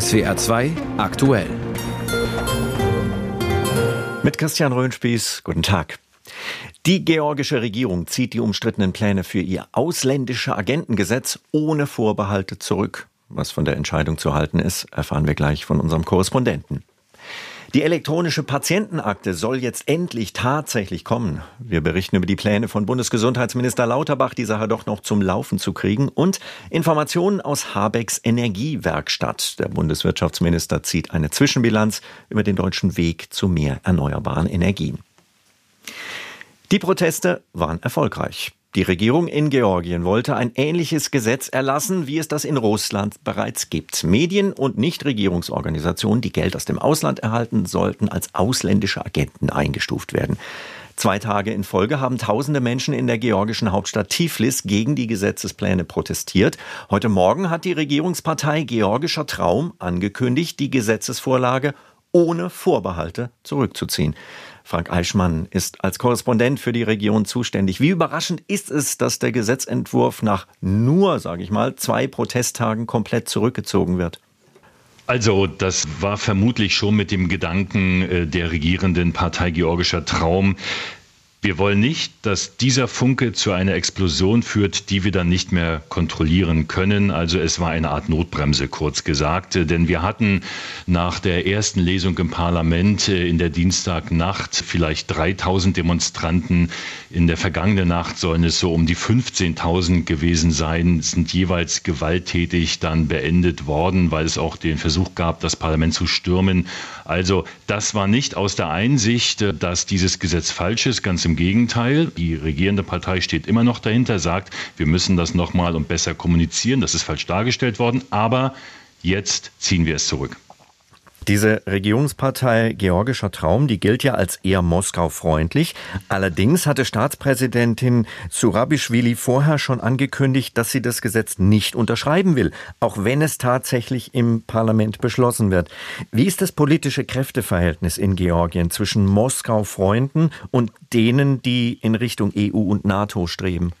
SWR 2 aktuell. Mit Christian Röhnspieß, guten Tag. Die georgische Regierung zieht die umstrittenen Pläne für ihr ausländische Agentengesetz ohne Vorbehalte zurück. Was von der Entscheidung zu halten ist, erfahren wir gleich von unserem Korrespondenten. Die elektronische Patientenakte soll jetzt endlich tatsächlich kommen. Wir berichten über die Pläne von Bundesgesundheitsminister Lauterbach, die Sache doch noch zum Laufen zu kriegen und Informationen aus Habecks Energiewerkstatt. Der Bundeswirtschaftsminister zieht eine Zwischenbilanz über den deutschen Weg zu mehr erneuerbaren Energien. Die Proteste waren erfolgreich. Die Regierung in Georgien wollte ein ähnliches Gesetz erlassen, wie es das in Russland bereits gibt. Medien und Nichtregierungsorganisationen, die Geld aus dem Ausland erhalten, sollten als ausländische Agenten eingestuft werden. Zwei Tage in Folge haben tausende Menschen in der georgischen Hauptstadt Tiflis gegen die Gesetzespläne protestiert. Heute Morgen hat die Regierungspartei Georgischer Traum angekündigt, die Gesetzesvorlage ohne Vorbehalte zurückzuziehen. Frank Eichmann ist als Korrespondent für die Region zuständig. Wie überraschend ist es, dass der Gesetzentwurf nach nur, sage ich mal, zwei Protesttagen komplett zurückgezogen wird? Also das war vermutlich schon mit dem Gedanken äh, der regierenden Partei Georgischer Traum, wir wollen nicht, dass dieser Funke zu einer Explosion führt, die wir dann nicht mehr kontrollieren können. Also es war eine Art Notbremse, kurz gesagt. Denn wir hatten nach der ersten Lesung im Parlament äh, in der Dienstagnacht vielleicht 3000 Demonstranten. In der vergangenen Nacht sollen es so um die 15.000 gewesen sein, sind jeweils gewalttätig dann beendet worden, weil es auch den Versuch gab, das Parlament zu stürmen. Also das war nicht aus der Einsicht, äh, dass dieses Gesetz falsch ist. Ganz im im Gegenteil, die regierende Partei steht immer noch dahinter, sagt, wir müssen das nochmal und besser kommunizieren. Das ist falsch dargestellt worden, aber jetzt ziehen wir es zurück. Diese Regierungspartei Georgischer Traum, die gilt ja als eher Moskau-freundlich. Allerdings hatte Staatspräsidentin Surabischwili vorher schon angekündigt, dass sie das Gesetz nicht unterschreiben will, auch wenn es tatsächlich im Parlament beschlossen wird. Wie ist das politische Kräfteverhältnis in Georgien zwischen Moskau-Freunden und denen, die in Richtung EU und NATO streben?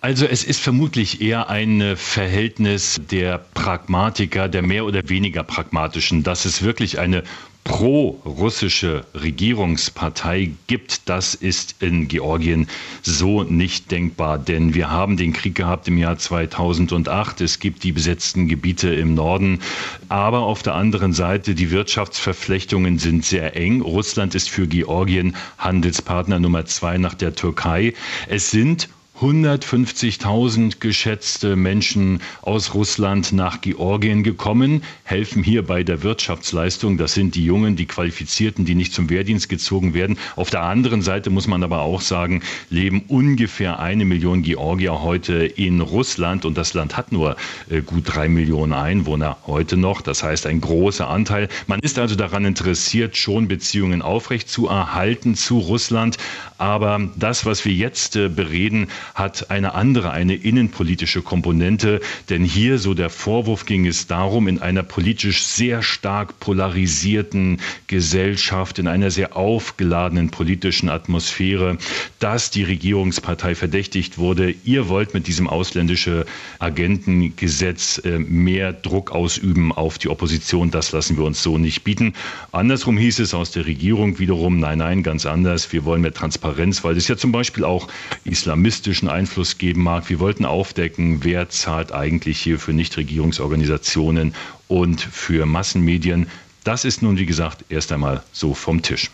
Also es ist vermutlich eher ein Verhältnis der Pragmatiker, der mehr oder weniger pragmatischen, dass es wirklich eine pro-russische Regierungspartei gibt, das ist in Georgien so nicht denkbar. Denn wir haben den Krieg gehabt im Jahr 2008. Es gibt die besetzten Gebiete im Norden. Aber auf der anderen Seite, die Wirtschaftsverflechtungen sind sehr eng. Russland ist für Georgien Handelspartner Nummer zwei nach der Türkei. Es sind 150.000 geschätzte Menschen aus Russland nach Georgien gekommen, helfen hier bei der Wirtschaftsleistung. Das sind die Jungen, die Qualifizierten, die nicht zum Wehrdienst gezogen werden. Auf der anderen Seite muss man aber auch sagen, leben ungefähr eine Million Georgier heute in Russland und das Land hat nur äh, gut drei Millionen Einwohner heute noch. Das heißt, ein großer Anteil. Man ist also daran interessiert, schon Beziehungen aufrecht zu erhalten zu Russland. Aber das, was wir jetzt äh, bereden, hat eine andere, eine innenpolitische Komponente. Denn hier, so der Vorwurf, ging es darum, in einer politisch sehr stark polarisierten Gesellschaft, in einer sehr aufgeladenen politischen Atmosphäre, dass die Regierungspartei verdächtigt wurde, ihr wollt mit diesem ausländische Agentengesetz äh, mehr Druck ausüben auf die Opposition. Das lassen wir uns so nicht bieten. Andersrum hieß es aus der Regierung wiederum, nein, nein, ganz anders. Wir wollen mehr Transparenz, weil es ja zum Beispiel auch islamistische politischen Einfluss geben mag. Wir wollten aufdecken, wer zahlt eigentlich hier für Nichtregierungsorganisationen und für Massenmedien. Das ist nun, wie gesagt, erst einmal so vom Tisch.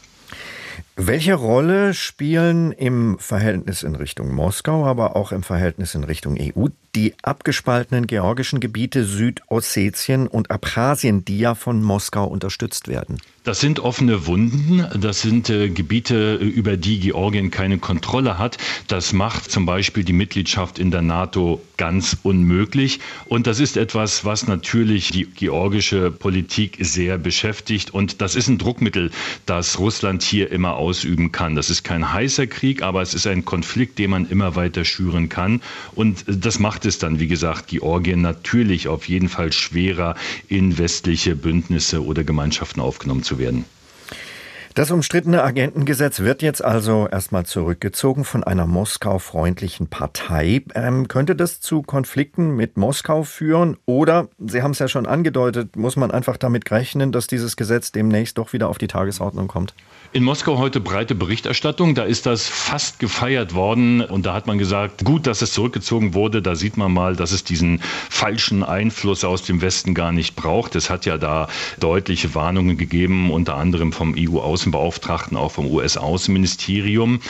Welche Rolle spielen im Verhältnis in Richtung Moskau, aber auch im Verhältnis in Richtung EU die abgespaltenen georgischen Gebiete Südossetien und Abchasien, die ja von Moskau unterstützt werden? Das sind offene Wunden. Das sind äh, Gebiete, über die Georgien keine Kontrolle hat. Das macht zum Beispiel die Mitgliedschaft in der NATO ganz unmöglich. Und das ist etwas, was natürlich die georgische Politik sehr beschäftigt. Und das ist ein Druckmittel, das Russland hier immer ausüben kann. Das ist kein heißer Krieg, aber es ist ein Konflikt, den man immer weiter schüren kann. Und das macht es dann, wie gesagt, Georgien natürlich auf jeden Fall schwerer, in westliche Bündnisse oder Gemeinschaften aufgenommen zu werden. Das umstrittene Agentengesetz wird jetzt also erstmal zurückgezogen von einer Moskau-freundlichen Partei. Ähm, könnte das zu Konflikten mit Moskau führen? Oder, Sie haben es ja schon angedeutet, muss man einfach damit rechnen, dass dieses Gesetz demnächst doch wieder auf die Tagesordnung kommt? In Moskau heute breite Berichterstattung. Da ist das fast gefeiert worden. Und da hat man gesagt, gut, dass es zurückgezogen wurde. Da sieht man mal, dass es diesen falschen Einfluss aus dem Westen gar nicht braucht. Es hat ja da deutliche Warnungen gegeben, unter anderem vom EU-Außenbeauftragten, auch vom US-Außenministerium.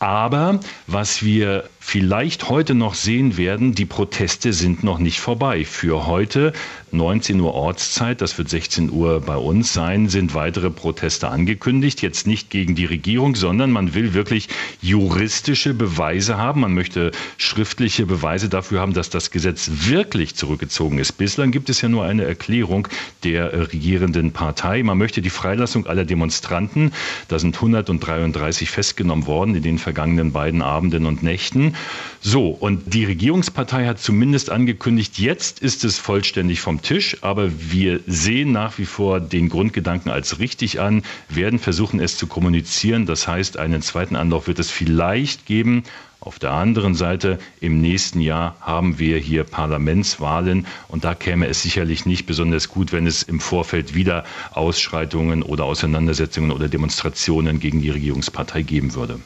Aber was wir vielleicht heute noch sehen werden, die Proteste sind noch nicht vorbei. Für heute 19 Uhr Ortszeit, das wird 16 Uhr bei uns sein, sind weitere Proteste angekündigt. Jetzt nicht gegen die Regierung, sondern man will wirklich juristische Beweise haben. Man möchte schriftliche Beweise dafür haben, dass das Gesetz wirklich zurückgezogen ist. Bislang gibt es ja nur eine Erklärung der regierenden Partei. Man möchte die Freilassung aller Demonstranten. Da sind 133 festgenommen worden in den vergangenen beiden Abenden und Nächten. So, und die Regierungspartei hat zumindest angekündigt, jetzt ist es vollständig vom Tisch, aber wir sehen nach wie vor den Grundgedanken als richtig an, werden versuchen, es zu kommunizieren. Das heißt, einen zweiten Anlauf wird es vielleicht geben. Auf der anderen Seite, im nächsten Jahr haben wir hier Parlamentswahlen und da käme es sicherlich nicht besonders gut, wenn es im Vorfeld wieder Ausschreitungen oder Auseinandersetzungen oder Demonstrationen gegen die Regierungspartei geben würde.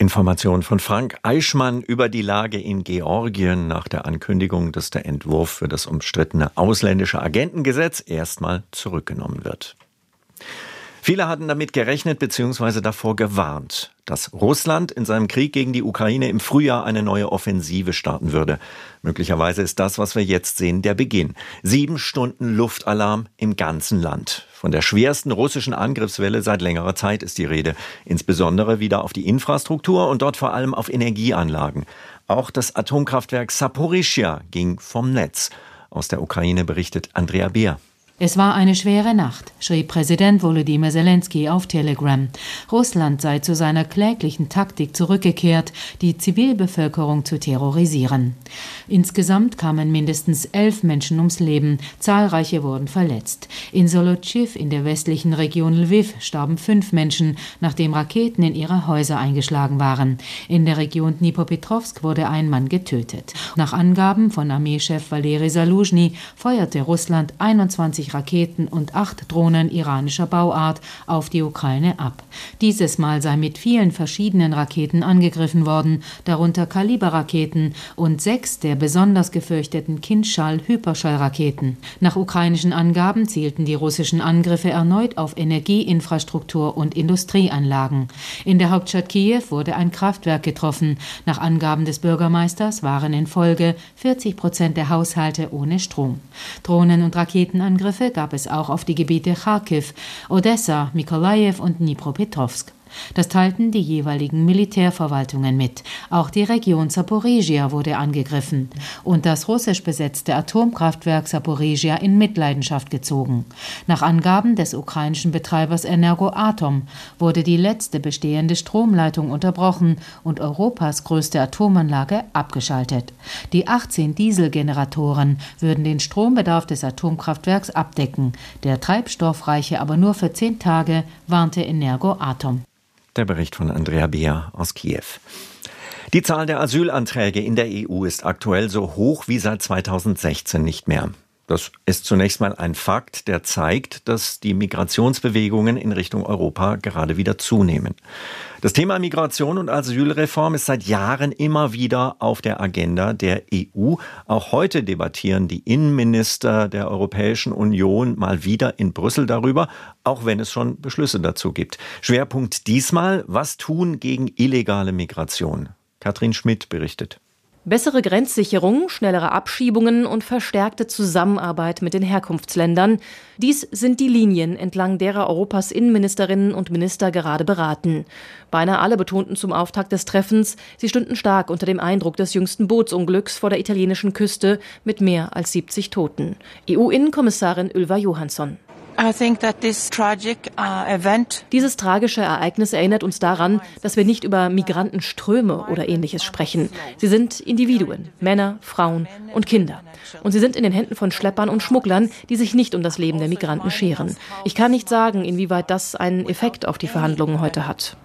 Information von Frank Eichmann über die Lage in Georgien nach der Ankündigung, dass der Entwurf für das umstrittene ausländische Agentengesetz erstmal zurückgenommen wird. Viele hatten damit gerechnet bzw. davor gewarnt, dass Russland in seinem Krieg gegen die Ukraine im Frühjahr eine neue Offensive starten würde. Möglicherweise ist das, was wir jetzt sehen, der Beginn. Sieben Stunden Luftalarm im ganzen Land. Von der schwersten russischen Angriffswelle seit längerer Zeit ist die Rede. Insbesondere wieder auf die Infrastruktur und dort vor allem auf Energieanlagen. Auch das Atomkraftwerk Saporischia ging vom Netz. Aus der Ukraine berichtet Andrea Beer. Es war eine schwere Nacht, schrieb Präsident Volodymyr Zelensky auf Telegram. Russland sei zu seiner kläglichen Taktik zurückgekehrt, die Zivilbevölkerung zu terrorisieren. Insgesamt kamen mindestens elf Menschen ums Leben, zahlreiche wurden verletzt. In Solochiv in der westlichen Region Lviv starben fünf Menschen, nachdem Raketen in ihre Häuser eingeschlagen waren. In der Region Dnipropetrovsk wurde ein Mann getötet. Nach Angaben von Armeechef Valeri Saluzhny feuerte Russland 21 Raketen und acht Drohnen iranischer Bauart auf die Ukraine ab. Dieses Mal sei mit vielen verschiedenen Raketen angegriffen worden, darunter Kaliberraketen und sechs der besonders gefürchteten Kindschall-Hyperschallraketen. Nach ukrainischen Angaben zielten die russischen Angriffe erneut auf Energieinfrastruktur und Industrieanlagen. In der Hauptstadt Kiew wurde ein Kraftwerk getroffen. Nach Angaben des Bürgermeisters waren in Folge 40 Prozent der Haushalte ohne Strom. Drohnen- und Raketenangriffe Angriffe gab es auch auf die Gebiete Kharkiv, Odessa, Mikolajew und Dnipropetrovsk. Das teilten die jeweiligen Militärverwaltungen mit. Auch die Region Saporizhia wurde angegriffen und das russisch besetzte Atomkraftwerk Saporizhia in Mitleidenschaft gezogen. Nach Angaben des ukrainischen Betreibers Energoatom wurde die letzte bestehende Stromleitung unterbrochen und Europas größte Atomanlage abgeschaltet. Die 18 Dieselgeneratoren würden den Strombedarf des Atomkraftwerks abdecken. Der Treibstoff reiche aber nur für zehn Tage, warnte Energoatom. Der Bericht von Andrea Beer aus Kiew. Die Zahl der Asylanträge in der EU ist aktuell so hoch wie seit 2016 nicht mehr. Das ist zunächst mal ein Fakt, der zeigt, dass die Migrationsbewegungen in Richtung Europa gerade wieder zunehmen. Das Thema Migration und Asylreform ist seit Jahren immer wieder auf der Agenda der EU. Auch heute debattieren die Innenminister der Europäischen Union mal wieder in Brüssel darüber, auch wenn es schon Beschlüsse dazu gibt. Schwerpunkt diesmal, was tun gegen illegale Migration? Katrin Schmidt berichtet. Bessere Grenzsicherung, schnellere Abschiebungen und verstärkte Zusammenarbeit mit den Herkunftsländern. Dies sind die Linien, entlang derer Europas Innenministerinnen und Minister gerade beraten. Beinahe alle betonten zum Auftakt des Treffens, sie stünden stark unter dem Eindruck des jüngsten Bootsunglücks vor der italienischen Küste mit mehr als 70 Toten. EU-Innenkommissarin Ylva Johansson. Uh, Dieses tragische Ereignis erinnert uns daran, dass wir nicht über Migrantenströme oder ähnliches sprechen. Sie sind Individuen, Männer, Frauen und Kinder. Und sie sind in den Händen von Schleppern und Schmugglern, die sich nicht um das Leben der Migranten scheren. Ich kann nicht sagen, inwieweit das einen Effekt auf die Verhandlungen heute hat.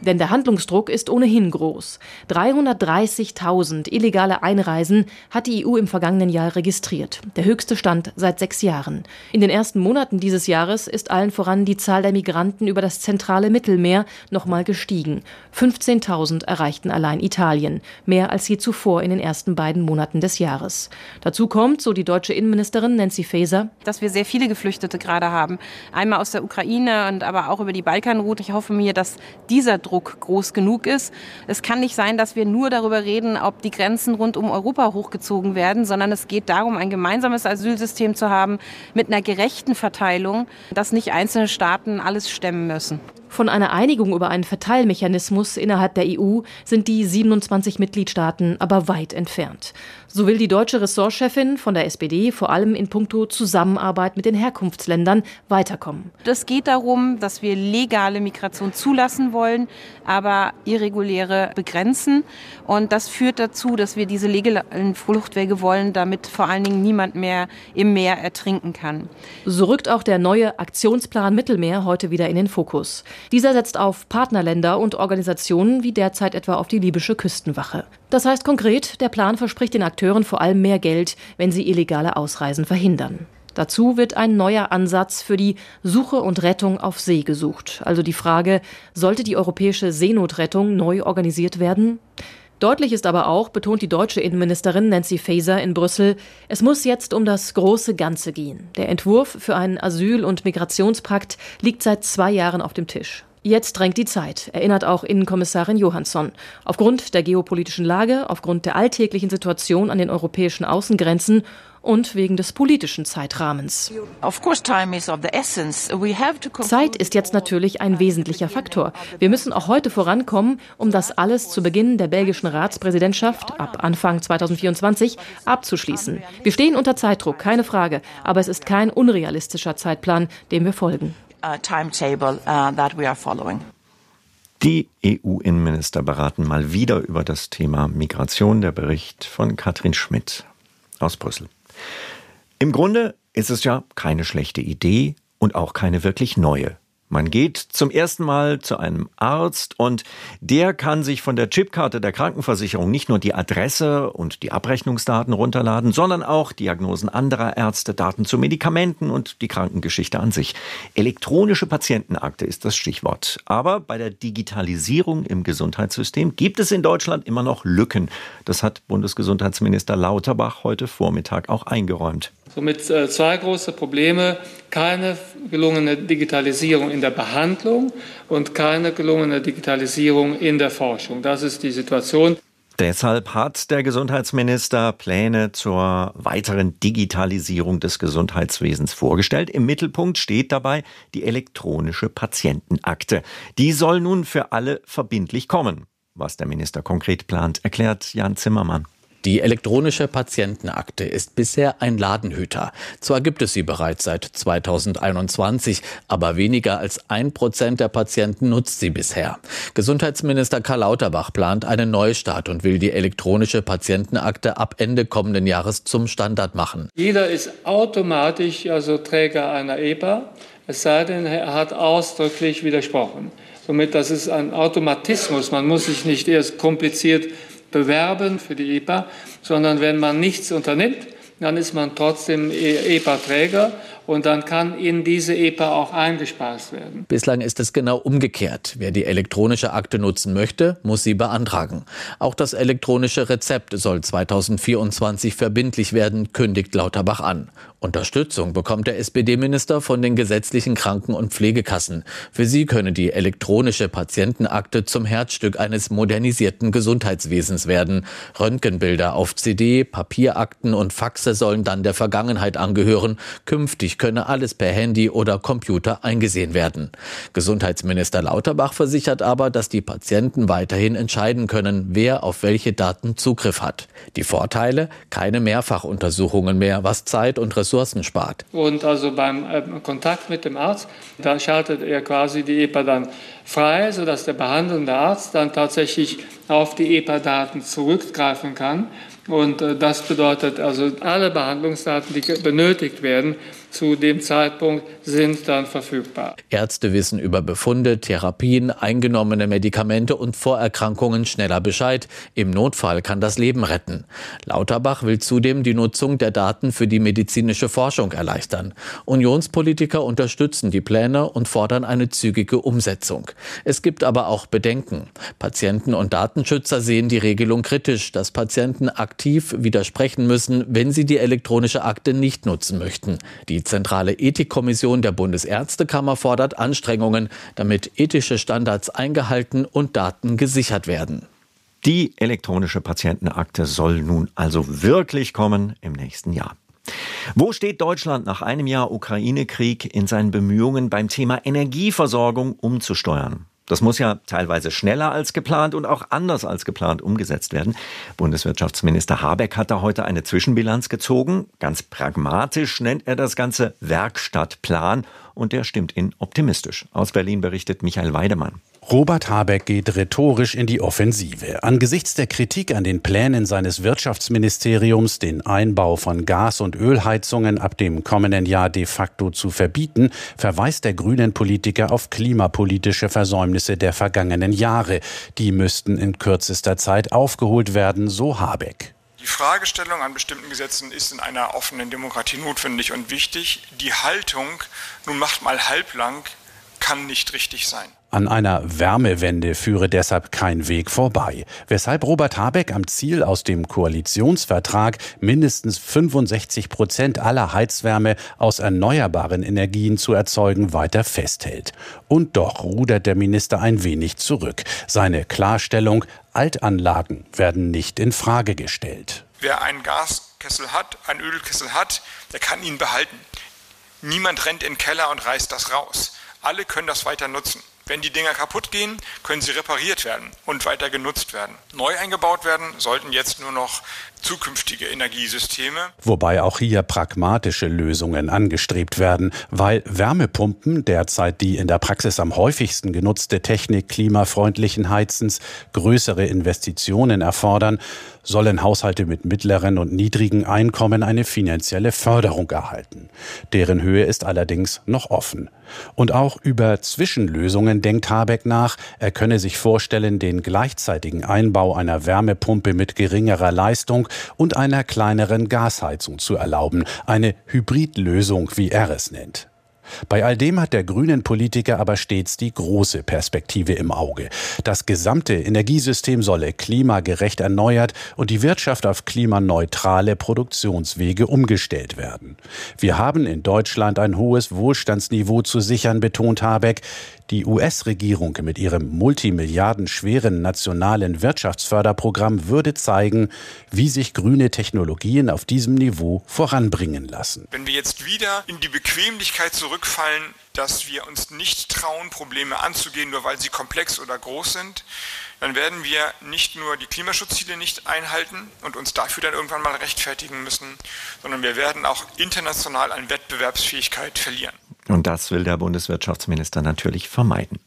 Denn der Handlungsdruck ist ohnehin groß. 330.000 illegale Einreisen hat die EU im vergangenen Jahr registriert. Der höchste Stand seit sechs Jahren. In den ersten Monaten dieses Jahres ist allen voran die Zahl der Migranten über das zentrale Mittelmeer nochmal gestiegen. 15.000 erreichten allein Italien. Mehr als je zuvor in den ersten beiden Monaten des Jahres. Dazu kommt, so die deutsche Innenministerin Nancy Faeser, dass wir sehr viele Geflüchtete gerade haben. Einmal aus der Ukraine, und aber auch über die Balkanroute. Ich hoffe mir, dass dieser Druck groß genug ist. Es kann nicht sein, dass wir nur darüber reden, ob die Grenzen rund um Europa hochgezogen werden, sondern es geht darum, ein gemeinsames Asylsystem zu haben mit einer gerechten Verteilung, dass nicht einzelne Staaten alles stemmen müssen. Von einer Einigung über einen Verteilmechanismus innerhalb der EU sind die 27 Mitgliedstaaten aber weit entfernt. So will die deutsche Ressortchefin von der SPD vor allem in puncto Zusammenarbeit mit den Herkunftsländern weiterkommen. Es geht darum, dass wir legale Migration zulassen wollen, aber irreguläre begrenzen. Und das führt dazu, dass wir diese legalen Fluchtwege wollen, damit vor allen Dingen niemand mehr im Meer ertrinken kann. So rückt auch der neue Aktionsplan Mittelmeer heute wieder in den Fokus. Dieser setzt auf Partnerländer und Organisationen wie derzeit etwa auf die libysche Küstenwache. Das heißt konkret, der Plan verspricht den Akteuren vor allem mehr Geld, wenn sie illegale Ausreisen verhindern. Dazu wird ein neuer Ansatz für die Suche und Rettung auf See gesucht. Also die Frage, sollte die europäische Seenotrettung neu organisiert werden? Deutlich ist aber auch, betont die deutsche Innenministerin Nancy Faeser in Brüssel, es muss jetzt um das große Ganze gehen. Der Entwurf für einen Asyl- und Migrationspakt liegt seit zwei Jahren auf dem Tisch. Jetzt drängt die Zeit, erinnert auch Innenkommissarin Johansson. Aufgrund der geopolitischen Lage, aufgrund der alltäglichen Situation an den europäischen Außengrenzen und wegen des politischen Zeitrahmens. Zeit ist jetzt natürlich ein wesentlicher Faktor. Wir müssen auch heute vorankommen, um das alles zu Beginn der belgischen Ratspräsidentschaft ab Anfang 2024 abzuschließen. Wir stehen unter Zeitdruck, keine Frage, aber es ist kein unrealistischer Zeitplan, dem wir folgen uh, uh. Die EU-Innenminister beraten mal wieder über das Thema Migration. Der Bericht von Katrin Schmidt aus Brüssel. Im Grunde ist es ja keine schlechte Idee und auch keine wirklich neue. Man geht zum ersten Mal zu einem Arzt und der kann sich von der Chipkarte der Krankenversicherung nicht nur die Adresse und die Abrechnungsdaten runterladen, sondern auch Diagnosen anderer Ärzte, Daten zu Medikamenten und die Krankengeschichte an sich. Elektronische Patientenakte ist das Stichwort. Aber bei der Digitalisierung im Gesundheitssystem gibt es in Deutschland immer noch Lücken. Das hat Bundesgesundheitsminister Lauterbach heute Vormittag auch eingeräumt. Somit äh, zwei große Probleme. Keine gelungene Digitalisierung in der Behandlung und keine gelungene Digitalisierung in der Forschung. Das ist die Situation. Deshalb hat der Gesundheitsminister Pläne zur weiteren Digitalisierung des Gesundheitswesens vorgestellt. Im Mittelpunkt steht dabei die elektronische Patientenakte. Die soll nun für alle verbindlich kommen. Was der Minister konkret plant, erklärt Jan Zimmermann. Die elektronische Patientenakte ist bisher ein Ladenhüter. Zwar gibt es sie bereits seit 2021, aber weniger als ein Prozent der Patienten nutzt sie bisher. Gesundheitsminister Karl Lauterbach plant einen Neustart und will die elektronische Patientenakte ab Ende kommenden Jahres zum Standard machen. Jeder ist automatisch also Träger einer EPA, es sei denn, er hat ausdrücklich widersprochen. Somit, das ist ein Automatismus. Man muss sich nicht erst kompliziert bewerben für die EPA, sondern wenn man nichts unternimmt, dann ist man trotzdem EPA-Träger und dann kann in diese EPA auch eingespeist werden. Bislang ist es genau umgekehrt. Wer die elektronische Akte nutzen möchte, muss sie beantragen. Auch das elektronische Rezept soll 2024 verbindlich werden, kündigt Lauterbach an. Unterstützung bekommt der SPD-Minister von den gesetzlichen Kranken- und Pflegekassen. Für sie könne die elektronische Patientenakte zum Herzstück eines modernisierten Gesundheitswesens werden. Röntgenbilder auf CD, Papierakten und Faxe sollen dann der Vergangenheit angehören. Künftig könne alles per Handy oder Computer eingesehen werden. Gesundheitsminister Lauterbach versichert aber, dass die Patienten weiterhin entscheiden können, wer auf welche Daten Zugriff hat. Die Vorteile? Keine Mehrfachuntersuchungen mehr, was Zeit und Ressourcen spart. Und also beim äh, Kontakt mit dem Arzt, da schaltet er quasi die EPA dann frei, sodass der behandelnde Arzt dann tatsächlich auf die EPA-Daten zurückgreifen kann. Und äh, das bedeutet also, alle Behandlungsdaten, die benötigt werden, zu dem Zeitpunkt sind dann verfügbar. Ärzte wissen über Befunde, Therapien, eingenommene Medikamente und Vorerkrankungen schneller Bescheid. Im Notfall kann das Leben retten. Lauterbach will zudem die Nutzung der Daten für die medizinische Forschung erleichtern. Unionspolitiker unterstützen die Pläne und fordern eine zügige Umsetzung. Es gibt aber auch Bedenken. Patienten und Datenschützer sehen die Regelung kritisch, dass Patienten aktiv widersprechen müssen, wenn sie die elektronische Akte nicht nutzen möchten. Die die zentrale Ethikkommission der Bundesärztekammer fordert Anstrengungen, damit ethische Standards eingehalten und Daten gesichert werden. Die elektronische Patientenakte soll nun also wirklich kommen im nächsten Jahr. Wo steht Deutschland nach einem Jahr Ukraine-Krieg in seinen Bemühungen beim Thema Energieversorgung umzusteuern? Das muss ja teilweise schneller als geplant und auch anders als geplant umgesetzt werden. Bundeswirtschaftsminister Habeck hat da heute eine Zwischenbilanz gezogen. Ganz pragmatisch nennt er das Ganze Werkstattplan und der stimmt ihn optimistisch. Aus Berlin berichtet Michael Weidemann. Robert Habeck geht rhetorisch in die Offensive. Angesichts der Kritik an den Plänen seines Wirtschaftsministeriums, den Einbau von Gas- und Ölheizungen ab dem kommenden Jahr de facto zu verbieten, verweist der grünen Politiker auf klimapolitische Versäumnisse der vergangenen Jahre. Die müssten in kürzester Zeit aufgeholt werden, so Habeck. Die Fragestellung an bestimmten Gesetzen ist in einer offenen Demokratie notwendig und wichtig. Die Haltung, nun macht mal halblang, kann nicht richtig sein. An einer Wärmewende führe deshalb kein Weg vorbei, weshalb Robert Habeck am Ziel aus dem Koalitionsvertrag mindestens 65 Prozent aller Heizwärme aus erneuerbaren Energien zu erzeugen weiter festhält. Und doch rudert der Minister ein wenig zurück. Seine Klarstellung, Altanlagen werden nicht in Frage gestellt. Wer einen Gaskessel hat, einen Ölkessel hat, der kann ihn behalten. Niemand rennt in den Keller und reißt das raus. Alle können das weiter nutzen. Wenn die Dinger kaputt gehen, können sie repariert werden und weiter genutzt werden. Neu eingebaut werden sollten jetzt nur noch zukünftige Energiesysteme. Wobei auch hier pragmatische Lösungen angestrebt werden, weil Wärmepumpen, derzeit die in der Praxis am häufigsten genutzte Technik klimafreundlichen Heizens, größere Investitionen erfordern, sollen Haushalte mit mittleren und niedrigen Einkommen eine finanzielle Förderung erhalten. Deren Höhe ist allerdings noch offen. Und auch über Zwischenlösungen denkt Habeck nach. Er könne sich vorstellen, den gleichzeitigen Einbau einer Wärmepumpe mit geringerer Leistung und einer kleineren Gasheizung zu erlauben. Eine Hybridlösung, wie er es nennt. Bei all dem hat der grünen Politiker aber stets die große Perspektive im Auge. Das gesamte Energiesystem solle klimagerecht erneuert und die Wirtschaft auf klimaneutrale Produktionswege umgestellt werden. Wir haben in Deutschland ein hohes Wohlstandsniveau zu sichern, betont Habeck. Die US-Regierung mit ihrem multimilliardenschweren nationalen Wirtschaftsförderprogramm würde zeigen, wie sich grüne Technologien auf diesem Niveau voranbringen lassen. Wenn wir jetzt wieder in die Bequemlichkeit zurückfallen, dass wir uns nicht trauen, Probleme anzugehen, nur weil sie komplex oder groß sind, dann werden wir nicht nur die Klimaschutzziele nicht einhalten und uns dafür dann irgendwann mal rechtfertigen müssen, sondern wir werden auch international an Wettbewerbsfähigkeit verlieren. Und das will der Bundeswirtschaftsminister natürlich vermeiden.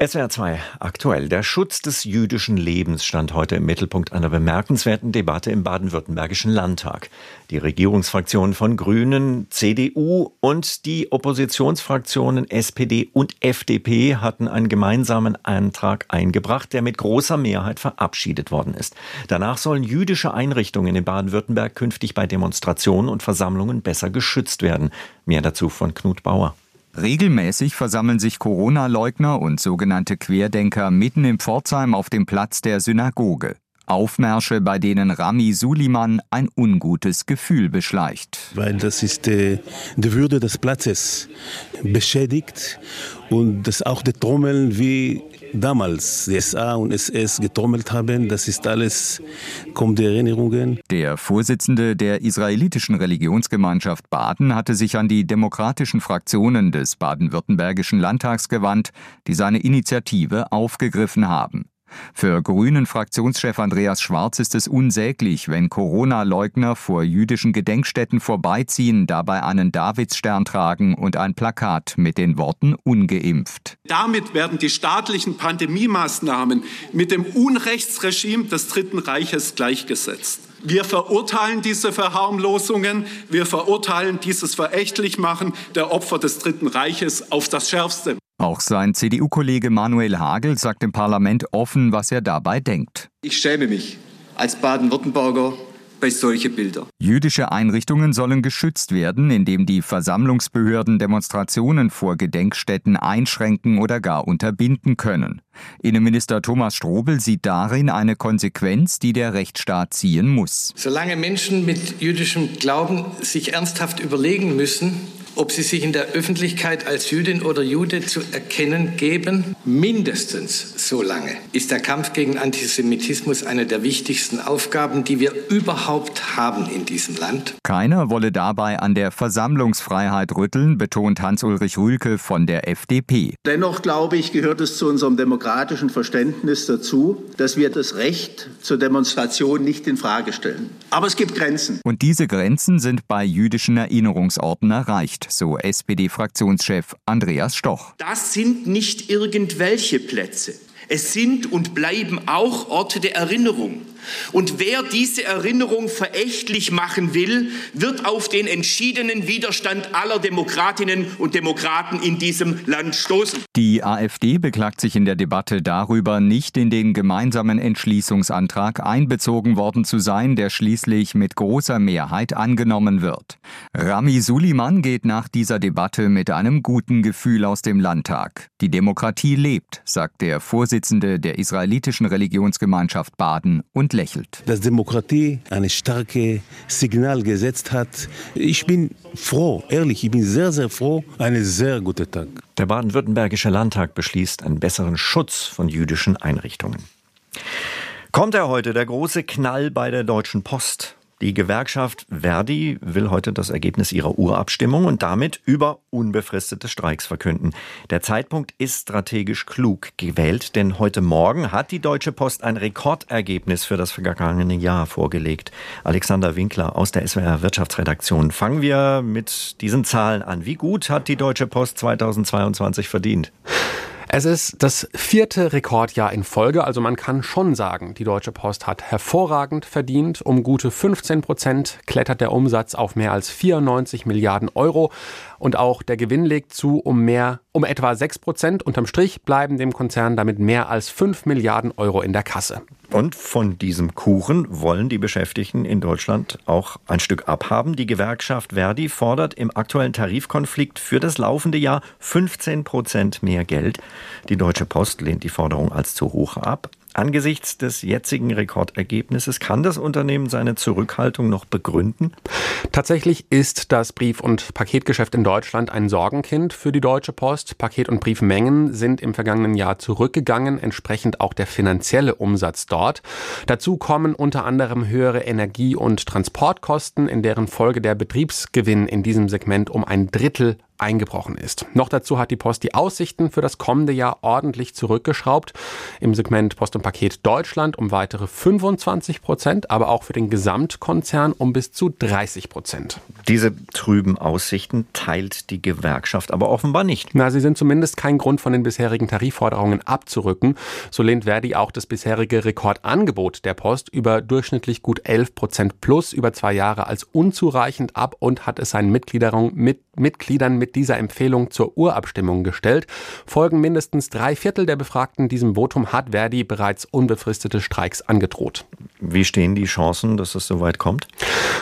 SWR 2 aktuell. Der Schutz des jüdischen Lebens stand heute im Mittelpunkt einer bemerkenswerten Debatte im baden-württembergischen Landtag. Die Regierungsfraktionen von Grünen, CDU und die Oppositionsfraktionen SPD und FDP hatten einen gemeinsamen Antrag eingebracht, der mit großer Mehrheit verabschiedet worden ist. Danach sollen jüdische Einrichtungen in Baden-Württemberg künftig bei Demonstrationen und Versammlungen besser geschützt werden. Mehr dazu von Knut Bauer. Regelmäßig versammeln sich Corona-Leugner und sogenannte Querdenker mitten in Pforzheim auf dem Platz der Synagoge. Aufmärsche, bei denen Rami Suliman ein ungutes Gefühl beschleicht. Weil das ist äh, die Würde des Platzes beschädigt und das auch die Trommeln wie damals SA und SS getrommelt haben. Das ist alles, kommt die Erinnerungen. Der Vorsitzende der israelitischen Religionsgemeinschaft Baden hatte sich an die demokratischen Fraktionen des baden-württembergischen Landtags gewandt, die seine Initiative aufgegriffen haben. Für Grünen-Fraktionschef Andreas Schwarz ist es unsäglich, wenn Corona-Leugner vor jüdischen Gedenkstätten vorbeiziehen, dabei einen Davidsstern tragen und ein Plakat mit den Worten ungeimpft. Damit werden die staatlichen Pandemiemaßnahmen mit dem Unrechtsregime des Dritten Reiches gleichgesetzt. Wir verurteilen diese Verharmlosungen, wir verurteilen dieses Verächtlichmachen der Opfer des Dritten Reiches auf das Schärfste. Auch sein CDU-Kollege Manuel Hagel sagt im Parlament offen, was er dabei denkt. Ich schäme mich als Baden-Württemberger bei solche Bilder. Jüdische Einrichtungen sollen geschützt werden, indem die Versammlungsbehörden Demonstrationen vor Gedenkstätten einschränken oder gar unterbinden können. Innenminister Thomas Strobel sieht darin eine Konsequenz, die der Rechtsstaat ziehen muss. Solange Menschen mit jüdischem Glauben sich ernsthaft überlegen müssen, ob sie sich in der Öffentlichkeit als Jüdin oder Jude zu erkennen geben. Mindestens so lange ist der Kampf gegen Antisemitismus eine der wichtigsten Aufgaben, die wir überhaupt haben in diesem Land. Keiner wolle dabei an der Versammlungsfreiheit rütteln, betont Hans-Ulrich Rühlke von der FDP. Dennoch glaube ich, gehört es zu unserem demokratischen Verständnis dazu, dass wir das Recht zur Demonstration nicht in Frage stellen. Aber es gibt Grenzen. Und diese Grenzen sind bei jüdischen Erinnerungsorten erreicht so SPD-Fraktionschef Andreas Stoch. Das sind nicht irgendwelche Plätze. Es sind und bleiben auch Orte der Erinnerung. Und wer diese Erinnerung verächtlich machen will, wird auf den entschiedenen Widerstand aller Demokratinnen und Demokraten in diesem Land stoßen. Die AfD beklagt sich in der Debatte darüber, nicht in den gemeinsamen Entschließungsantrag einbezogen worden zu sein, der schließlich mit großer Mehrheit angenommen wird. Rami Suliman geht nach dieser Debatte mit einem guten Gefühl aus dem Landtag. Die Demokratie lebt, sagt der Vorsitzende der israelitischen Religionsgemeinschaft Baden und lächelt. Dass Demokratie ein starkes Signal gesetzt hat. Ich bin froh, ehrlich, ich bin sehr, sehr froh. Ein sehr guter Tag. Der baden-württembergische Landtag beschließt einen besseren Schutz von jüdischen Einrichtungen. Kommt er heute, der große Knall bei der Deutschen Post? Die Gewerkschaft Verdi will heute das Ergebnis ihrer Urabstimmung und damit über unbefristete Streiks verkünden. Der Zeitpunkt ist strategisch klug gewählt, denn heute Morgen hat die Deutsche Post ein Rekordergebnis für das vergangene Jahr vorgelegt. Alexander Winkler aus der SWR Wirtschaftsredaktion. Fangen wir mit diesen Zahlen an. Wie gut hat die Deutsche Post 2022 verdient? Es ist das vierte Rekordjahr in Folge, also man kann schon sagen, die Deutsche Post hat hervorragend verdient. Um gute 15 Prozent klettert der Umsatz auf mehr als 94 Milliarden Euro und auch der Gewinn legt zu um mehr, um etwa 6 Prozent. Unterm Strich bleiben dem Konzern damit mehr als 5 Milliarden Euro in der Kasse. Und von diesem Kuchen wollen die Beschäftigten in Deutschland auch ein Stück abhaben. Die Gewerkschaft Verdi fordert im aktuellen Tarifkonflikt für das laufende Jahr 15 Prozent mehr Geld. Die Deutsche Post lehnt die Forderung als zu hoch ab. Angesichts des jetzigen Rekordergebnisses kann das Unternehmen seine Zurückhaltung noch begründen? Tatsächlich ist das Brief- und Paketgeschäft in Deutschland ein Sorgenkind für die Deutsche Post. Paket- und Briefmengen sind im vergangenen Jahr zurückgegangen, entsprechend auch der finanzielle Umsatz dort. Dazu kommen unter anderem höhere Energie- und Transportkosten, in deren Folge der Betriebsgewinn in diesem Segment um ein Drittel eingebrochen ist. Noch dazu hat die Post die Aussichten für das kommende Jahr ordentlich zurückgeschraubt. Im Segment Post und Paket Deutschland um weitere 25 Prozent, aber auch für den Gesamtkonzern um bis zu 30 Prozent. Diese trüben Aussichten teilt die Gewerkschaft aber offenbar nicht. Na, sie sind zumindest kein Grund von den bisherigen Tarifforderungen abzurücken. So lehnt Verdi auch das bisherige Rekordangebot der Post über durchschnittlich gut 11 Prozent plus über zwei Jahre als unzureichend ab und hat es seinen Mitgliedern mit Mitgliedern mit dieser Empfehlung zur Urabstimmung gestellt. Folgen mindestens drei Viertel der Befragten diesem Votum hat Verdi bereits unbefristete Streiks angedroht. Wie stehen die Chancen, dass es soweit kommt?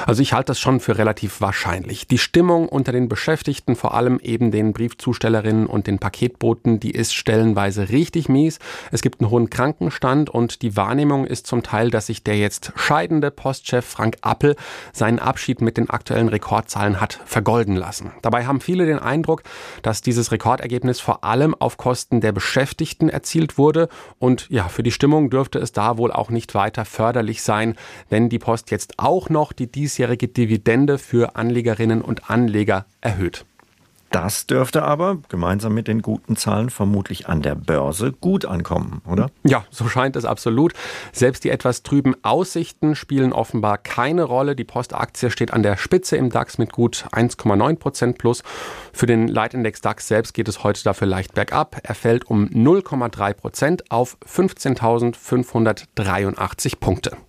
Also ich halte das schon für relativ wahrscheinlich. Die Stimmung unter den Beschäftigten, vor allem eben den Briefzustellerinnen und den Paketboten, die ist stellenweise richtig mies. Es gibt einen hohen Krankenstand und die Wahrnehmung ist zum Teil, dass sich der jetzt scheidende Postchef Frank Appel seinen Abschied mit den aktuellen Rekordzahlen hat vergolden lassen. Dabei haben viele den Eindruck, dass dieses Rekordergebnis vor allem auf Kosten der Beschäftigten erzielt wurde. Und ja, für die Stimmung dürfte es da wohl auch nicht weiter förderlich sein, wenn die Post jetzt auch noch die diesjährige Dividende für Anlegerinnen und Anleger erhöht. Das dürfte aber gemeinsam mit den guten Zahlen vermutlich an der Börse gut ankommen, oder? Ja, so scheint es absolut. Selbst die etwas trüben Aussichten spielen offenbar keine Rolle. Die Postaktie steht an der Spitze im DAX mit gut 1,9 Prozent plus. Für den Leitindex DAX selbst geht es heute dafür leicht bergab. Er fällt um 0,3 Prozent auf 15.583 Punkte.